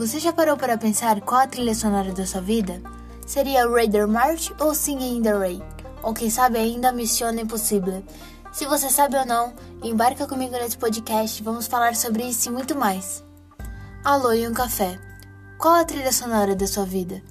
Você já parou para pensar qual a trilha sonora da sua vida? Seria Raider March ou Singing in the Rain? Ou quem sabe ainda Mission Impossível? Se você sabe ou não, embarca comigo nesse podcast, vamos falar sobre isso e muito mais. Alô e um café. Qual a trilha sonora da sua vida?